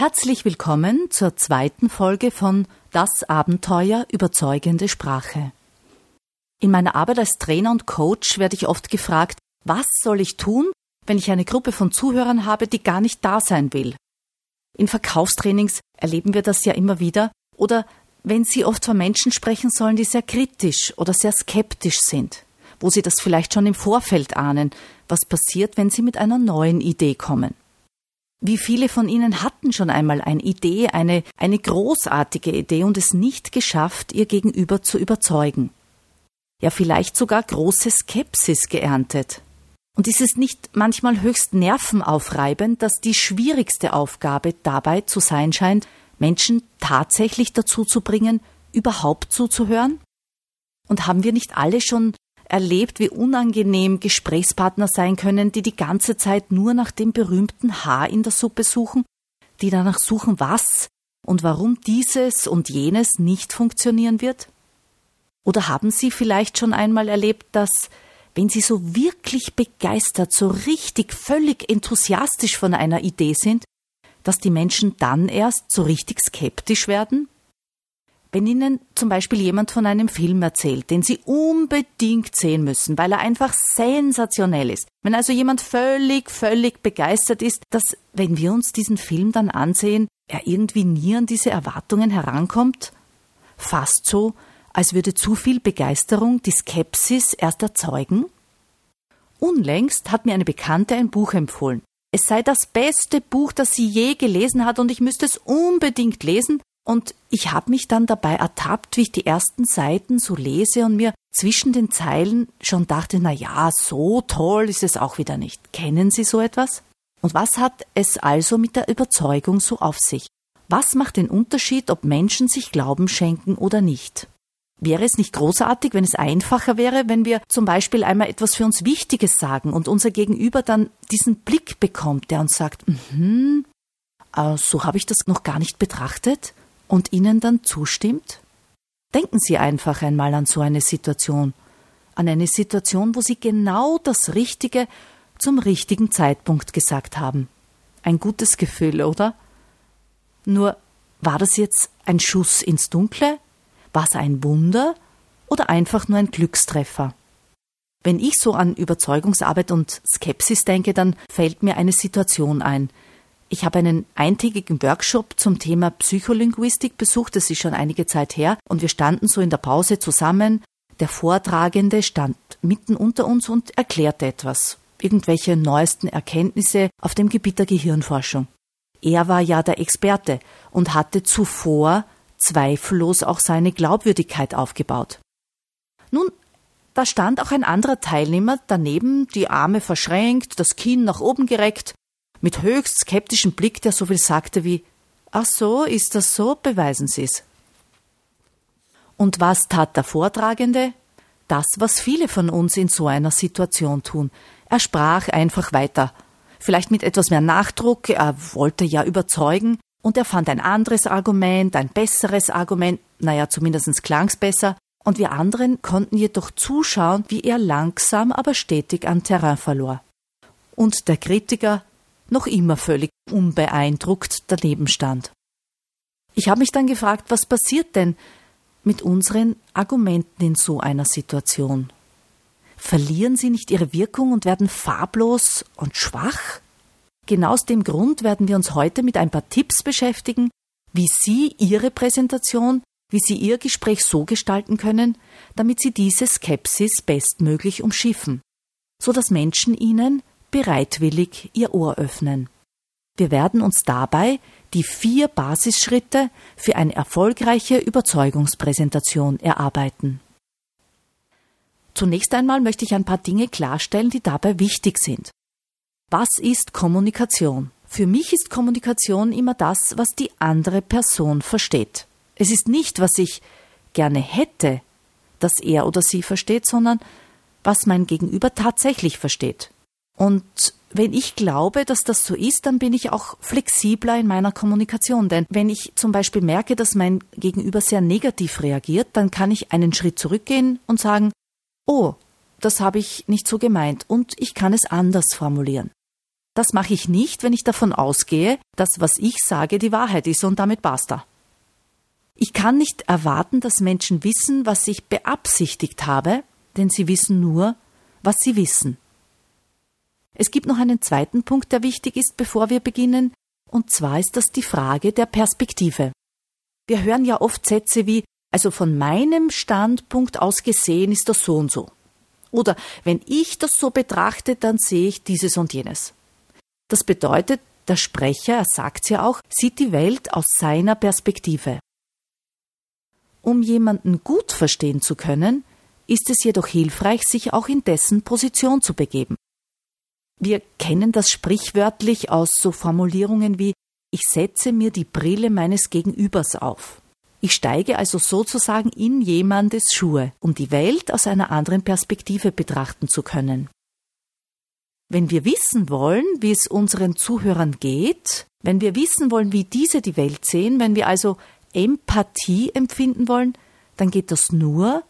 Herzlich willkommen zur zweiten Folge von Das Abenteuer überzeugende Sprache. In meiner Arbeit als Trainer und Coach werde ich oft gefragt, was soll ich tun, wenn ich eine Gruppe von Zuhörern habe, die gar nicht da sein will? In Verkaufstrainings erleben wir das ja immer wieder, oder wenn Sie oft von Menschen sprechen sollen, die sehr kritisch oder sehr skeptisch sind, wo Sie das vielleicht schon im Vorfeld ahnen, was passiert, wenn Sie mit einer neuen Idee kommen. Wie viele von Ihnen hatten schon einmal eine Idee, eine, eine großartige Idee und es nicht geschafft, ihr Gegenüber zu überzeugen? Ja, vielleicht sogar große Skepsis geerntet. Und ist es nicht manchmal höchst nervenaufreibend, dass die schwierigste Aufgabe dabei zu sein scheint, Menschen tatsächlich dazu zu bringen, überhaupt zuzuhören? Und haben wir nicht alle schon erlebt, wie unangenehm Gesprächspartner sein können, die die ganze Zeit nur nach dem berühmten Haar in der Suppe suchen, die danach suchen, was und warum dieses und jenes nicht funktionieren wird? Oder haben Sie vielleicht schon einmal erlebt, dass, wenn Sie so wirklich begeistert, so richtig völlig enthusiastisch von einer Idee sind, dass die Menschen dann erst so richtig skeptisch werden? Wenn Ihnen zum Beispiel jemand von einem Film erzählt, den Sie unbedingt sehen müssen, weil er einfach sensationell ist, wenn also jemand völlig, völlig begeistert ist, dass, wenn wir uns diesen Film dann ansehen, er irgendwie nie an diese Erwartungen herankommt? Fast so, als würde zu viel Begeisterung die Skepsis erst erzeugen? Unlängst hat mir eine Bekannte ein Buch empfohlen. Es sei das beste Buch, das sie je gelesen hat, und ich müsste es unbedingt lesen, und ich habe mich dann dabei ertappt, wie ich die ersten Seiten so lese und mir zwischen den Zeilen schon dachte, na ja, so toll ist es auch wieder nicht. Kennen Sie so etwas? Und was hat es also mit der Überzeugung so auf sich? Was macht den Unterschied, ob Menschen sich Glauben schenken oder nicht? Wäre es nicht großartig, wenn es einfacher wäre, wenn wir zum Beispiel einmal etwas für uns Wichtiges sagen und unser Gegenüber dann diesen Blick bekommt, der uns sagt, mhm, äh, so habe ich das noch gar nicht betrachtet? Und Ihnen dann zustimmt? Denken Sie einfach einmal an so eine Situation, an eine Situation, wo Sie genau das Richtige zum richtigen Zeitpunkt gesagt haben. Ein gutes Gefühl, oder? Nur war das jetzt ein Schuss ins Dunkle? War es ein Wunder oder einfach nur ein Glückstreffer? Wenn ich so an Überzeugungsarbeit und Skepsis denke, dann fällt mir eine Situation ein, ich habe einen eintägigen Workshop zum Thema Psycholinguistik besucht, das ist schon einige Zeit her, und wir standen so in der Pause zusammen. Der Vortragende stand mitten unter uns und erklärte etwas, irgendwelche neuesten Erkenntnisse auf dem Gebiet der Gehirnforschung. Er war ja der Experte und hatte zuvor zweifellos auch seine Glaubwürdigkeit aufgebaut. Nun, da stand auch ein anderer Teilnehmer daneben, die Arme verschränkt, das Kinn nach oben gereckt, mit höchst skeptischem Blick, der so viel sagte wie Ach so, ist das so? Beweisen Sie's. Und was tat der Vortragende? Das, was viele von uns in so einer Situation tun. Er sprach einfach weiter. Vielleicht mit etwas mehr Nachdruck, er wollte ja überzeugen, und er fand ein anderes Argument, ein besseres Argument, naja, zumindest klang's besser, und wir anderen konnten jedoch zuschauen, wie er langsam aber stetig an Terrain verlor. Und der Kritiker noch immer völlig unbeeindruckt daneben stand. Ich habe mich dann gefragt, was passiert denn mit unseren Argumenten in so einer Situation? Verlieren sie nicht ihre Wirkung und werden farblos und schwach? Genau aus dem Grund werden wir uns heute mit ein paar Tipps beschäftigen, wie Sie Ihre Präsentation, wie Sie Ihr Gespräch so gestalten können, damit Sie diese Skepsis bestmöglich umschiffen, so dass Menschen Ihnen bereitwillig ihr Ohr öffnen. Wir werden uns dabei die vier Basisschritte für eine erfolgreiche Überzeugungspräsentation erarbeiten. Zunächst einmal möchte ich ein paar Dinge klarstellen, die dabei wichtig sind. Was ist Kommunikation? Für mich ist Kommunikation immer das, was die andere Person versteht. Es ist nicht, was ich gerne hätte, dass er oder sie versteht, sondern was mein Gegenüber tatsächlich versteht. Und wenn ich glaube, dass das so ist, dann bin ich auch flexibler in meiner Kommunikation. Denn wenn ich zum Beispiel merke, dass mein Gegenüber sehr negativ reagiert, dann kann ich einen Schritt zurückgehen und sagen, oh, das habe ich nicht so gemeint und ich kann es anders formulieren. Das mache ich nicht, wenn ich davon ausgehe, dass was ich sage die Wahrheit ist und damit basta. Ich kann nicht erwarten, dass Menschen wissen, was ich beabsichtigt habe, denn sie wissen nur, was sie wissen. Es gibt noch einen zweiten Punkt, der wichtig ist, bevor wir beginnen, und zwar ist das die Frage der Perspektive. Wir hören ja oft Sätze wie also von meinem Standpunkt aus gesehen ist das so und so. Oder wenn ich das so betrachte, dann sehe ich dieses und jenes. Das bedeutet, der Sprecher, er sagt ja auch, sieht die Welt aus seiner Perspektive. Um jemanden gut verstehen zu können, ist es jedoch hilfreich, sich auch in dessen Position zu begeben. Wir kennen das sprichwörtlich aus so Formulierungen wie ich setze mir die Brille meines Gegenübers auf. Ich steige also sozusagen in jemandes Schuhe, um die Welt aus einer anderen Perspektive betrachten zu können. Wenn wir wissen wollen, wie es unseren Zuhörern geht, wenn wir wissen wollen, wie diese die Welt sehen, wenn wir also Empathie empfinden wollen, dann geht das nur,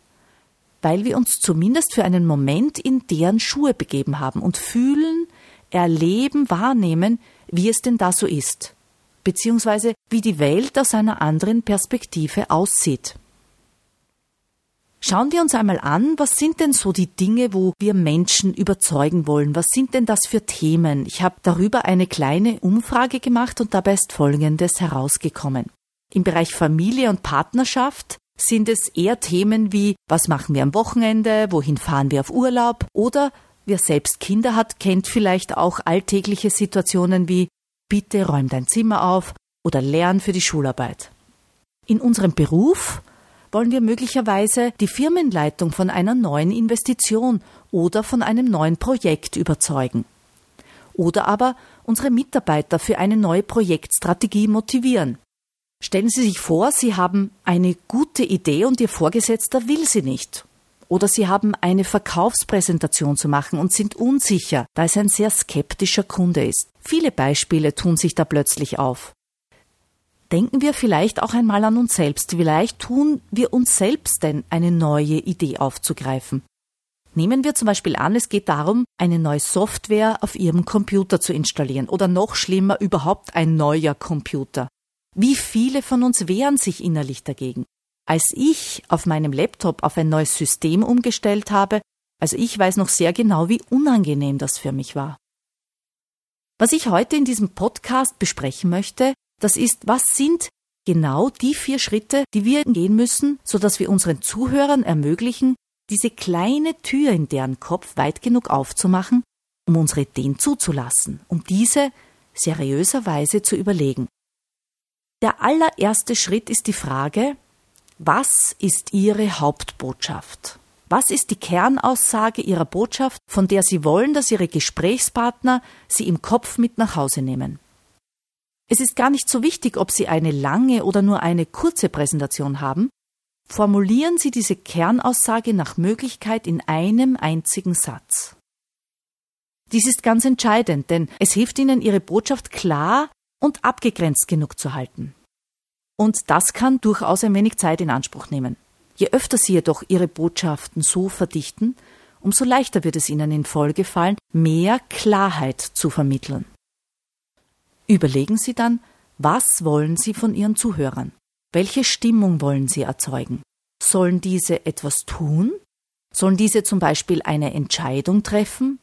weil wir uns zumindest für einen Moment in deren Schuhe begeben haben und fühlen, erleben, wahrnehmen, wie es denn da so ist beziehungsweise wie die Welt aus einer anderen Perspektive aussieht. Schauen wir uns einmal an, was sind denn so die Dinge, wo wir Menschen überzeugen wollen? Was sind denn das für Themen? Ich habe darüber eine kleine Umfrage gemacht und dabei ist Folgendes herausgekommen. Im Bereich Familie und Partnerschaft sind es eher Themen wie, was machen wir am Wochenende, wohin fahren wir auf Urlaub oder wer selbst Kinder hat, kennt vielleicht auch alltägliche Situationen wie, bitte räum dein Zimmer auf oder lern für die Schularbeit. In unserem Beruf wollen wir möglicherweise die Firmenleitung von einer neuen Investition oder von einem neuen Projekt überzeugen. Oder aber unsere Mitarbeiter für eine neue Projektstrategie motivieren. Stellen Sie sich vor, Sie haben eine gute Idee und Ihr Vorgesetzter will sie nicht oder Sie haben eine Verkaufspräsentation zu machen und sind unsicher, da es ein sehr skeptischer Kunde ist. Viele Beispiele tun sich da plötzlich auf. Denken wir vielleicht auch einmal an uns selbst. Vielleicht tun wir uns selbst denn eine neue Idee aufzugreifen. Nehmen wir zum Beispiel an, es geht darum, eine neue Software auf Ihrem Computer zu installieren oder noch schlimmer überhaupt ein neuer Computer. Wie viele von uns wehren sich innerlich dagegen? Als ich auf meinem Laptop auf ein neues System umgestellt habe, also ich weiß noch sehr genau, wie unangenehm das für mich war. Was ich heute in diesem Podcast besprechen möchte, das ist, was sind genau die vier Schritte, die wir gehen müssen, sodass wir unseren Zuhörern ermöglichen, diese kleine Tür in deren Kopf weit genug aufzumachen, um unsere Ideen zuzulassen, um diese seriöserweise zu überlegen. Der allererste Schritt ist die Frage, was ist Ihre Hauptbotschaft? Was ist die Kernaussage Ihrer Botschaft, von der Sie wollen, dass Ihre Gesprächspartner sie im Kopf mit nach Hause nehmen? Es ist gar nicht so wichtig, ob Sie eine lange oder nur eine kurze Präsentation haben. Formulieren Sie diese Kernaussage nach Möglichkeit in einem einzigen Satz. Dies ist ganz entscheidend, denn es hilft Ihnen, Ihre Botschaft klar und abgegrenzt genug zu halten. Und das kann durchaus ein wenig Zeit in Anspruch nehmen. Je öfter Sie jedoch Ihre Botschaften so verdichten, umso leichter wird es Ihnen in Folge fallen, mehr Klarheit zu vermitteln. Überlegen Sie dann, was wollen Sie von Ihren Zuhörern? Welche Stimmung wollen Sie erzeugen? Sollen diese etwas tun? Sollen diese zum Beispiel eine Entscheidung treffen?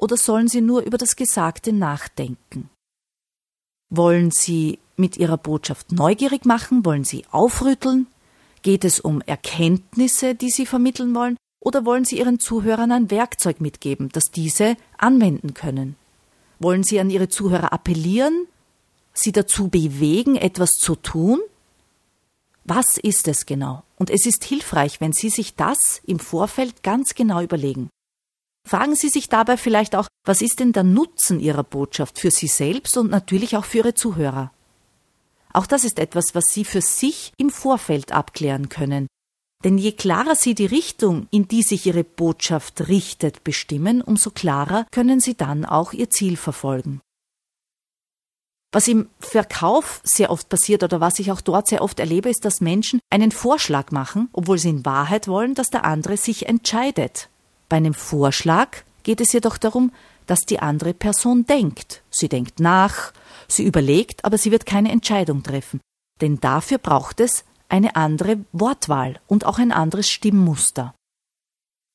Oder sollen sie nur über das Gesagte nachdenken? Wollen Sie mit Ihrer Botschaft neugierig machen? Wollen Sie aufrütteln? Geht es um Erkenntnisse, die Sie vermitteln wollen? Oder wollen Sie Ihren Zuhörern ein Werkzeug mitgeben, das diese anwenden können? Wollen Sie an Ihre Zuhörer appellieren? Sie dazu bewegen, etwas zu tun? Was ist es genau? Und es ist hilfreich, wenn Sie sich das im Vorfeld ganz genau überlegen. Fragen Sie sich dabei vielleicht auch, was ist denn der Nutzen Ihrer Botschaft für Sie selbst und natürlich auch für Ihre Zuhörer? Auch das ist etwas, was Sie für sich im Vorfeld abklären können. Denn je klarer Sie die Richtung, in die sich Ihre Botschaft richtet, bestimmen, umso klarer können Sie dann auch Ihr Ziel verfolgen. Was im Verkauf sehr oft passiert oder was ich auch dort sehr oft erlebe, ist, dass Menschen einen Vorschlag machen, obwohl sie in Wahrheit wollen, dass der andere sich entscheidet. Bei einem Vorschlag geht es jedoch darum, dass die andere Person denkt. Sie denkt nach, sie überlegt, aber sie wird keine Entscheidung treffen. Denn dafür braucht es eine andere Wortwahl und auch ein anderes Stimmmuster.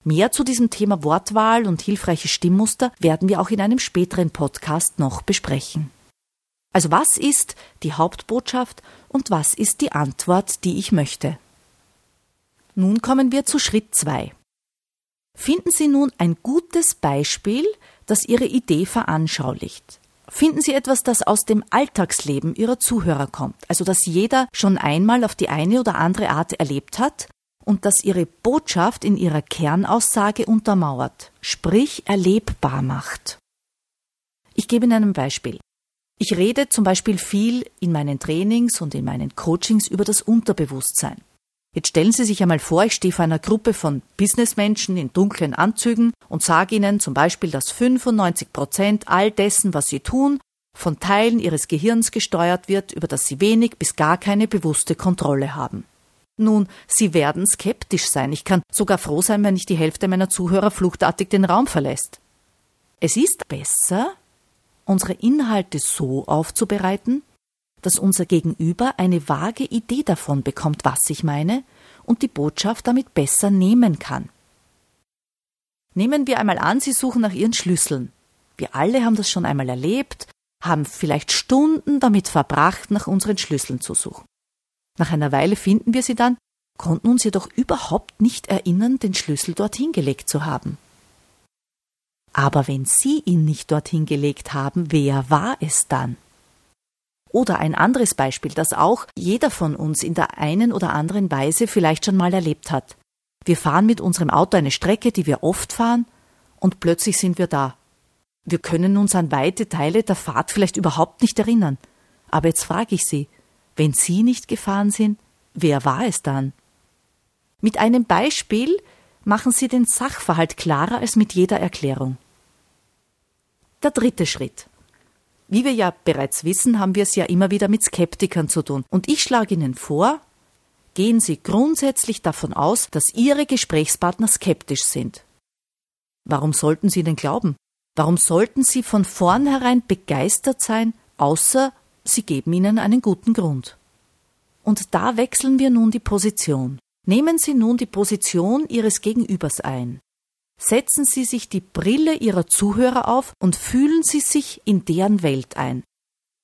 Mehr zu diesem Thema Wortwahl und hilfreiche Stimmmuster werden wir auch in einem späteren Podcast noch besprechen. Also was ist die Hauptbotschaft und was ist die Antwort, die ich möchte? Nun kommen wir zu Schritt 2. Finden Sie nun ein gutes Beispiel, das Ihre Idee veranschaulicht. Finden Sie etwas, das aus dem Alltagsleben Ihrer Zuhörer kommt, also das jeder schon einmal auf die eine oder andere Art erlebt hat und das Ihre Botschaft in ihrer Kernaussage untermauert, sprich erlebbar macht. Ich gebe Ihnen ein Beispiel. Ich rede zum Beispiel viel in meinen Trainings und in meinen Coachings über das Unterbewusstsein. Jetzt stellen Sie sich einmal vor, ich stehe vor einer Gruppe von Businessmenschen in dunklen Anzügen und sage ihnen zum Beispiel, dass 95 Prozent all dessen, was sie tun, von Teilen ihres Gehirns gesteuert wird, über das sie wenig bis gar keine bewusste Kontrolle haben. Nun, Sie werden skeptisch sein. Ich kann sogar froh sein, wenn nicht die Hälfte meiner Zuhörer fluchtartig den Raum verlässt. Es ist besser, unsere Inhalte so aufzubereiten, dass unser Gegenüber eine vage Idee davon bekommt, was ich meine, und die Botschaft damit besser nehmen kann. Nehmen wir einmal an, Sie suchen nach Ihren Schlüsseln. Wir alle haben das schon einmal erlebt, haben vielleicht Stunden damit verbracht, nach unseren Schlüsseln zu suchen. Nach einer Weile finden wir sie dann, konnten uns jedoch überhaupt nicht erinnern, den Schlüssel dorthin gelegt zu haben. Aber wenn Sie ihn nicht dorthin gelegt haben, wer war es dann? Oder ein anderes Beispiel, das auch jeder von uns in der einen oder anderen Weise vielleicht schon mal erlebt hat. Wir fahren mit unserem Auto eine Strecke, die wir oft fahren, und plötzlich sind wir da. Wir können uns an weite Teile der Fahrt vielleicht überhaupt nicht erinnern. Aber jetzt frage ich Sie, wenn Sie nicht gefahren sind, wer war es dann? Mit einem Beispiel machen Sie den Sachverhalt klarer als mit jeder Erklärung. Der dritte Schritt. Wie wir ja bereits wissen, haben wir es ja immer wieder mit Skeptikern zu tun. Und ich schlage Ihnen vor, gehen Sie grundsätzlich davon aus, dass Ihre Gesprächspartner skeptisch sind. Warum sollten Sie denn glauben? Warum sollten Sie von vornherein begeistert sein, außer Sie geben Ihnen einen guten Grund? Und da wechseln wir nun die Position. Nehmen Sie nun die Position Ihres Gegenübers ein. Setzen Sie sich die Brille Ihrer Zuhörer auf und fühlen Sie sich in deren Welt ein.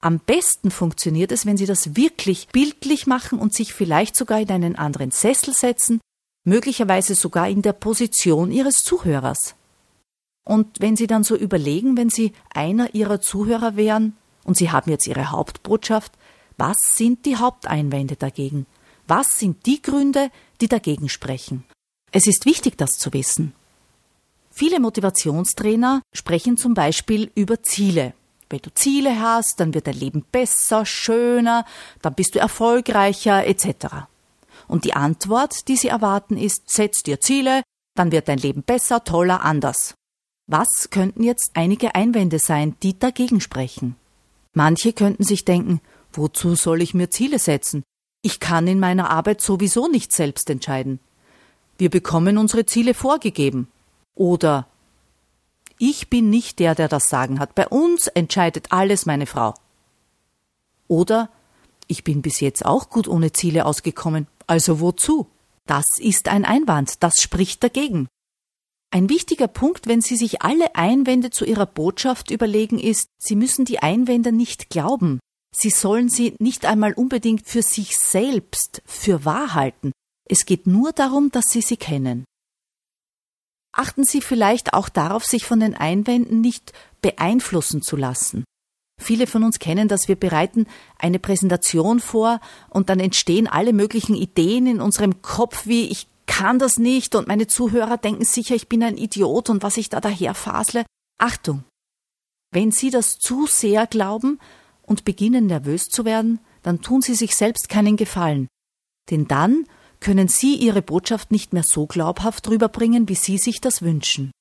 Am besten funktioniert es, wenn Sie das wirklich bildlich machen und sich vielleicht sogar in einen anderen Sessel setzen, möglicherweise sogar in der Position Ihres Zuhörers. Und wenn Sie dann so überlegen, wenn Sie einer Ihrer Zuhörer wären und Sie haben jetzt Ihre Hauptbotschaft, was sind die Haupteinwände dagegen? Was sind die Gründe, die dagegen sprechen? Es ist wichtig, das zu wissen. Viele Motivationstrainer sprechen zum Beispiel über Ziele. Wenn du Ziele hast, dann wird dein Leben besser, schöner, dann bist du erfolgreicher etc. Und die Antwort, die sie erwarten, ist, setz dir Ziele, dann wird dein Leben besser, toller, anders. Was könnten jetzt einige Einwände sein, die dagegen sprechen? Manche könnten sich denken, wozu soll ich mir Ziele setzen? Ich kann in meiner Arbeit sowieso nicht selbst entscheiden. Wir bekommen unsere Ziele vorgegeben. Oder ich bin nicht der, der das Sagen hat. Bei uns entscheidet alles meine Frau. Oder ich bin bis jetzt auch gut ohne Ziele ausgekommen. Also wozu? Das ist ein Einwand, das spricht dagegen. Ein wichtiger Punkt, wenn Sie sich alle Einwände zu Ihrer Botschaft überlegen, ist, Sie müssen die Einwände nicht glauben. Sie sollen sie nicht einmal unbedingt für sich selbst für wahr halten. Es geht nur darum, dass Sie sie kennen. Achten Sie vielleicht auch darauf, sich von den Einwänden nicht beeinflussen zu lassen. Viele von uns kennen das, wir bereiten eine Präsentation vor und dann entstehen alle möglichen Ideen in unserem Kopf, wie ich kann das nicht und meine Zuhörer denken sicher, ich bin ein Idiot und was ich da daherfasle. Achtung! Wenn Sie das zu sehr glauben und beginnen nervös zu werden, dann tun Sie sich selbst keinen Gefallen. Denn dann können Sie Ihre Botschaft nicht mehr so glaubhaft rüberbringen, wie Sie sich das wünschen.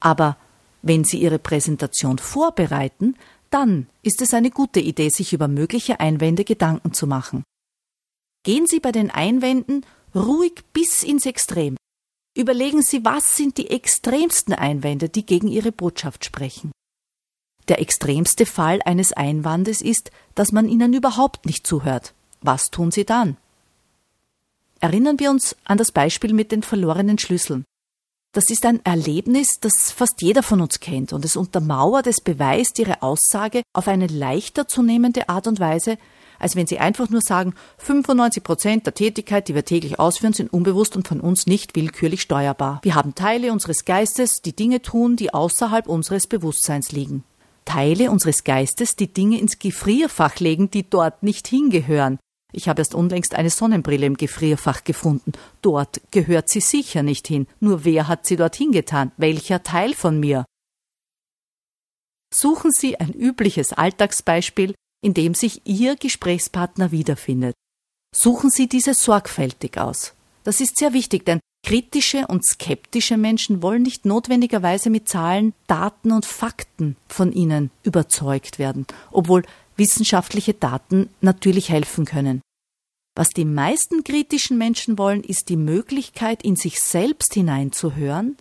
Aber wenn Sie Ihre Präsentation vorbereiten, dann ist es eine gute Idee, sich über mögliche Einwände Gedanken zu machen. Gehen Sie bei den Einwänden ruhig bis ins Extrem. Überlegen Sie, was sind die extremsten Einwände, die gegen Ihre Botschaft sprechen. Der extremste Fall eines Einwandes ist, dass man Ihnen überhaupt nicht zuhört. Was tun Sie dann? Erinnern wir uns an das Beispiel mit den verlorenen Schlüsseln. Das ist ein Erlebnis, das fast jeder von uns kennt und es untermauert, es beweist ihre Aussage auf eine leichter zu nehmende Art und Weise, als wenn sie einfach nur sagen, 95 Prozent der Tätigkeit, die wir täglich ausführen, sind unbewusst und von uns nicht willkürlich steuerbar. Wir haben Teile unseres Geistes, die Dinge tun, die außerhalb unseres Bewusstseins liegen. Teile unseres Geistes, die Dinge ins Gefrierfach legen, die dort nicht hingehören. Ich habe erst unlängst eine Sonnenbrille im Gefrierfach gefunden. Dort gehört sie sicher nicht hin. Nur wer hat sie dorthin getan? Welcher Teil von mir? Suchen Sie ein übliches Alltagsbeispiel, in dem sich Ihr Gesprächspartner wiederfindet. Suchen Sie diese sorgfältig aus. Das ist sehr wichtig, denn kritische und skeptische Menschen wollen nicht notwendigerweise mit Zahlen, Daten und Fakten von Ihnen überzeugt werden, obwohl wissenschaftliche Daten natürlich helfen können. Was die meisten kritischen Menschen wollen, ist die Möglichkeit, in sich selbst hineinzuhören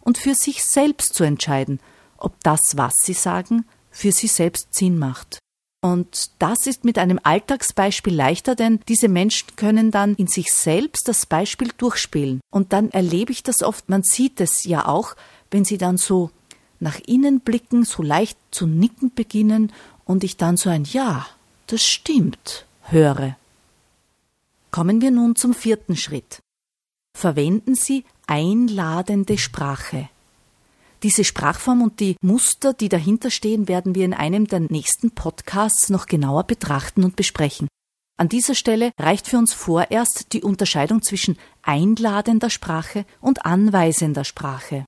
und für sich selbst zu entscheiden, ob das, was sie sagen, für sie selbst Sinn macht. Und das ist mit einem Alltagsbeispiel leichter, denn diese Menschen können dann in sich selbst das Beispiel durchspielen. Und dann erlebe ich das oft, man sieht es ja auch, wenn sie dann so nach innen blicken, so leicht zu nicken beginnen und ich dann so ein Ja, das stimmt höre. Kommen wir nun zum vierten Schritt. Verwenden Sie einladende Sprache. Diese Sprachform und die Muster, die dahinter stehen, werden wir in einem der nächsten Podcasts noch genauer betrachten und besprechen. An dieser Stelle reicht für uns vorerst die Unterscheidung zwischen einladender Sprache und anweisender Sprache.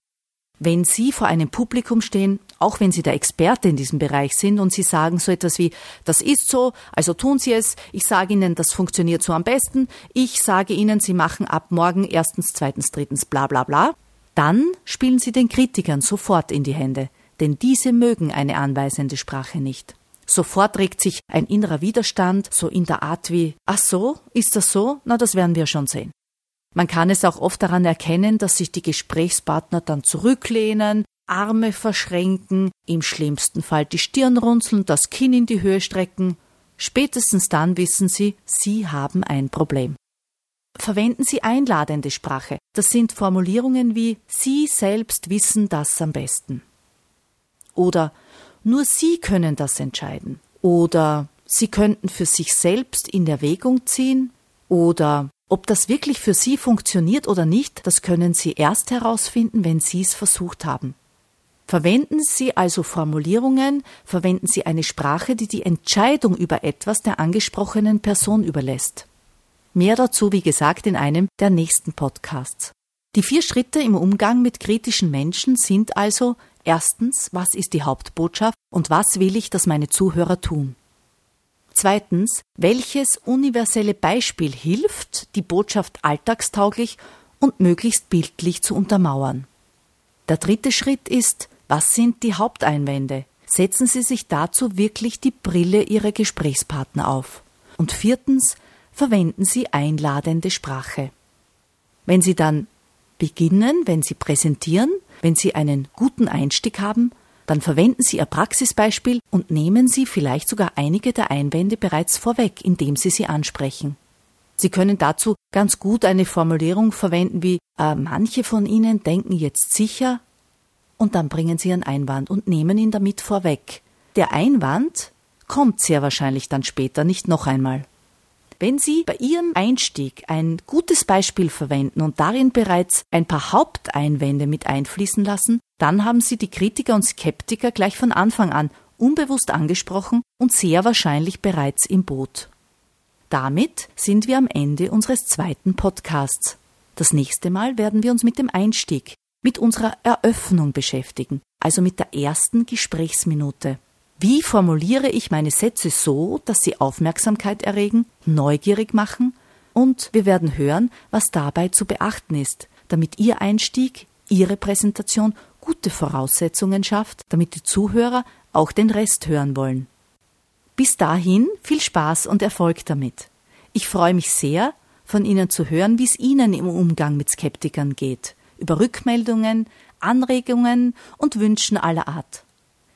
Wenn Sie vor einem Publikum stehen, auch wenn Sie der Experte in diesem Bereich sind und Sie sagen so etwas wie, das ist so, also tun Sie es, ich sage Ihnen, das funktioniert so am besten, ich sage Ihnen, Sie machen ab morgen erstens, zweitens, drittens, bla bla bla, dann spielen Sie den Kritikern sofort in die Hände, denn diese mögen eine anweisende Sprache nicht. Sofort regt sich ein innerer Widerstand, so in der Art wie, ach so, ist das so? Na, das werden wir schon sehen. Man kann es auch oft daran erkennen, dass sich die Gesprächspartner dann zurücklehnen, Arme verschränken, im schlimmsten Fall die Stirn runzeln, das Kinn in die Höhe strecken. Spätestens dann wissen Sie, Sie haben ein Problem. Verwenden Sie einladende Sprache. Das sind Formulierungen wie Sie selbst wissen das am besten. Oder nur Sie können das entscheiden. Oder Sie könnten für sich selbst in Erwägung ziehen. Oder ob das wirklich für Sie funktioniert oder nicht, das können Sie erst herausfinden, wenn Sie es versucht haben. Verwenden Sie also Formulierungen, verwenden Sie eine Sprache, die die Entscheidung über etwas der angesprochenen Person überlässt. Mehr dazu, wie gesagt, in einem der nächsten Podcasts. Die vier Schritte im Umgang mit kritischen Menschen sind also erstens, was ist die Hauptbotschaft und was will ich, dass meine Zuhörer tun? Zweitens, welches universelle Beispiel hilft, die Botschaft alltagstauglich und möglichst bildlich zu untermauern? Der dritte Schritt ist, was sind die Haupteinwände? Setzen Sie sich dazu wirklich die Brille Ihrer Gesprächspartner auf. Und viertens, verwenden Sie einladende Sprache. Wenn Sie dann beginnen, wenn Sie präsentieren, wenn Sie einen guten Einstieg haben, dann verwenden Sie Ihr Praxisbeispiel und nehmen Sie vielleicht sogar einige der Einwände bereits vorweg, indem Sie sie ansprechen. Sie können dazu ganz gut eine Formulierung verwenden wie äh, manche von Ihnen denken jetzt sicher und dann bringen Sie Ihren Einwand und nehmen ihn damit vorweg. Der Einwand kommt sehr wahrscheinlich dann später nicht noch einmal. Wenn Sie bei Ihrem Einstieg ein gutes Beispiel verwenden und darin bereits ein paar Haupteinwände mit einfließen lassen, dann haben Sie die Kritiker und Skeptiker gleich von Anfang an unbewusst angesprochen und sehr wahrscheinlich bereits im Boot. Damit sind wir am Ende unseres zweiten Podcasts. Das nächste Mal werden wir uns mit dem Einstieg, mit unserer Eröffnung beschäftigen, also mit der ersten Gesprächsminute. Wie formuliere ich meine Sätze so, dass sie Aufmerksamkeit erregen, neugierig machen und wir werden hören, was dabei zu beachten ist, damit Ihr Einstieg, Ihre Präsentation gute Voraussetzungen schafft, damit die Zuhörer auch den Rest hören wollen. Bis dahin viel Spaß und Erfolg damit. Ich freue mich sehr, von Ihnen zu hören, wie es Ihnen im Umgang mit Skeptikern geht, über Rückmeldungen, Anregungen und Wünschen aller Art.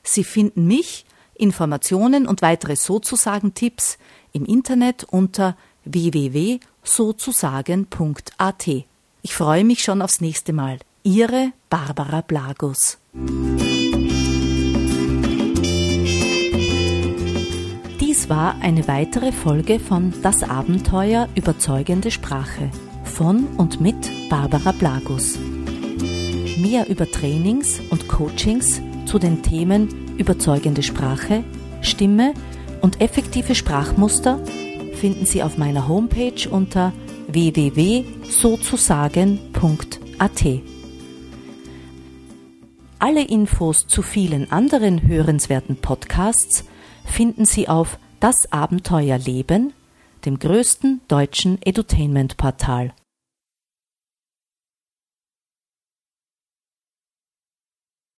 Sie finden mich, Informationen und weitere sozusagen Tipps im Internet unter www.sozusagen.at. Ich freue mich schon aufs nächste Mal. Ihre Barbara Blagus. Dies war eine weitere Folge von Das Abenteuer überzeugende Sprache von und mit Barbara Blagus. Mehr über Trainings und Coachings zu den Themen überzeugende Sprache, Stimme und effektive Sprachmuster finden Sie auf meiner Homepage unter www.sozusagen.at. Alle Infos zu vielen anderen hörenswerten Podcasts finden Sie auf Das Abenteuer Leben, dem größten deutschen Edutainment-Portal.